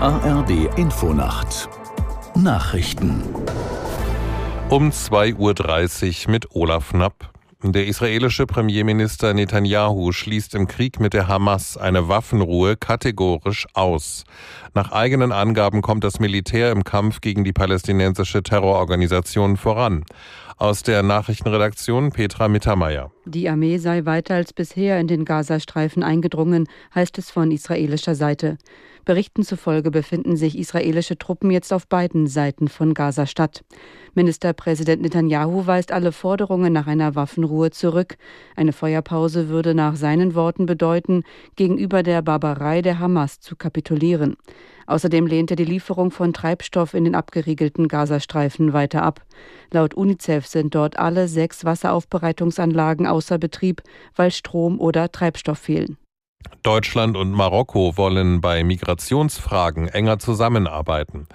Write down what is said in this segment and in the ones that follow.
ARD Infonacht Nachrichten um 2.30 Uhr mit Olaf Knapp. Der israelische Premierminister Netanyahu schließt im Krieg mit der Hamas eine Waffenruhe kategorisch aus. Nach eigenen Angaben kommt das Militär im Kampf gegen die palästinensische Terrororganisation voran. Aus der Nachrichtenredaktion Petra Mittermeier. Die Armee sei weiter als bisher in den Gazastreifen eingedrungen, heißt es von israelischer Seite. Berichten zufolge befinden sich israelische Truppen jetzt auf beiden Seiten von Gaza-Stadt. Ministerpräsident Netanyahu weist alle Forderungen nach einer Waffenruhe zurück. Eine Feuerpause würde nach seinen Worten bedeuten, gegenüber der Barbarei der Hamas zu kapitulieren. Außerdem lehnt er die Lieferung von Treibstoff in den abgeriegelten Gazastreifen weiter ab. Laut UNICEF sind dort alle sechs Wasseraufbereitungsanlagen außer Betrieb, weil Strom oder Treibstoff fehlen. Deutschland und Marokko wollen bei Migrationsfragen enger zusammenarbeiten.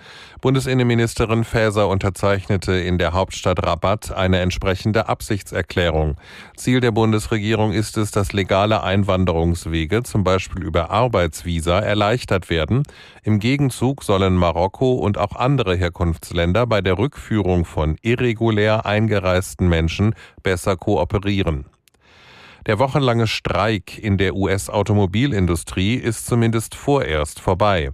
Bundesinnenministerin Faeser unterzeichnete in der Hauptstadt Rabat eine entsprechende Absichtserklärung. Ziel der Bundesregierung ist es, dass legale Einwanderungswege, zum Beispiel über Arbeitsvisa, erleichtert werden. Im Gegenzug sollen Marokko und auch andere Herkunftsländer bei der Rückführung von irregulär eingereisten Menschen besser kooperieren. Der wochenlange Streik in der US-Automobilindustrie ist zumindest vorerst vorbei.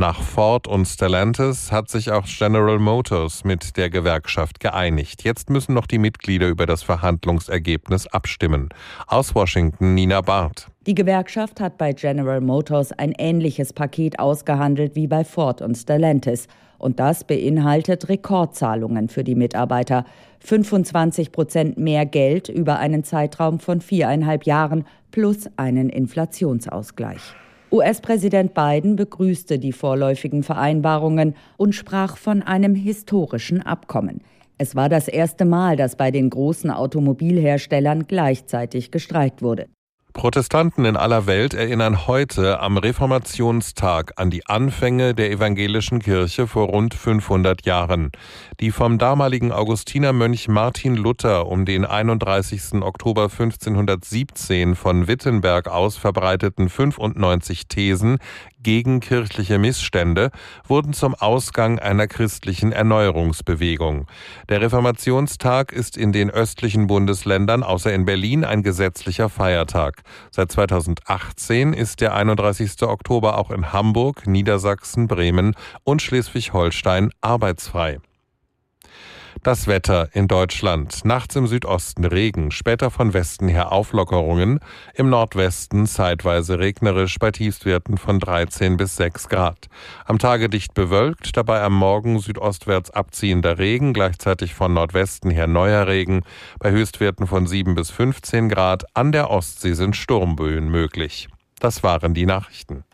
Nach Ford und Stellantis hat sich auch General Motors mit der Gewerkschaft geeinigt. Jetzt müssen noch die Mitglieder über das Verhandlungsergebnis abstimmen. Aus Washington Nina Barth. Die Gewerkschaft hat bei General Motors ein ähnliches Paket ausgehandelt wie bei Ford und Stellantis. Und das beinhaltet Rekordzahlungen für die Mitarbeiter. 25 Prozent mehr Geld über einen Zeitraum von viereinhalb Jahren plus einen Inflationsausgleich. US-Präsident Biden begrüßte die vorläufigen Vereinbarungen und sprach von einem historischen Abkommen. Es war das erste Mal, dass bei den großen Automobilherstellern gleichzeitig gestreikt wurde. Protestanten in aller Welt erinnern heute am Reformationstag an die Anfänge der evangelischen Kirche vor rund 500 Jahren. Die vom damaligen Augustinermönch Martin Luther um den 31. Oktober 1517 von Wittenberg aus verbreiteten 95 Thesen gegen kirchliche Missstände wurden zum Ausgang einer christlichen Erneuerungsbewegung. Der Reformationstag ist in den östlichen Bundesländern außer in Berlin ein gesetzlicher Feiertag. Seit 2018 ist der 31. Oktober auch in Hamburg, Niedersachsen, Bremen und Schleswig-Holstein arbeitsfrei. Das Wetter in Deutschland. Nachts im Südosten Regen, später von Westen her Auflockerungen, im Nordwesten zeitweise regnerisch bei Tiefstwerten von 13 bis 6 Grad. Am Tage dicht bewölkt, dabei am Morgen südostwärts abziehender Regen, gleichzeitig von Nordwesten her neuer Regen, bei Höchstwerten von 7 bis 15 Grad. An der Ostsee sind Sturmböen möglich. Das waren die Nachrichten.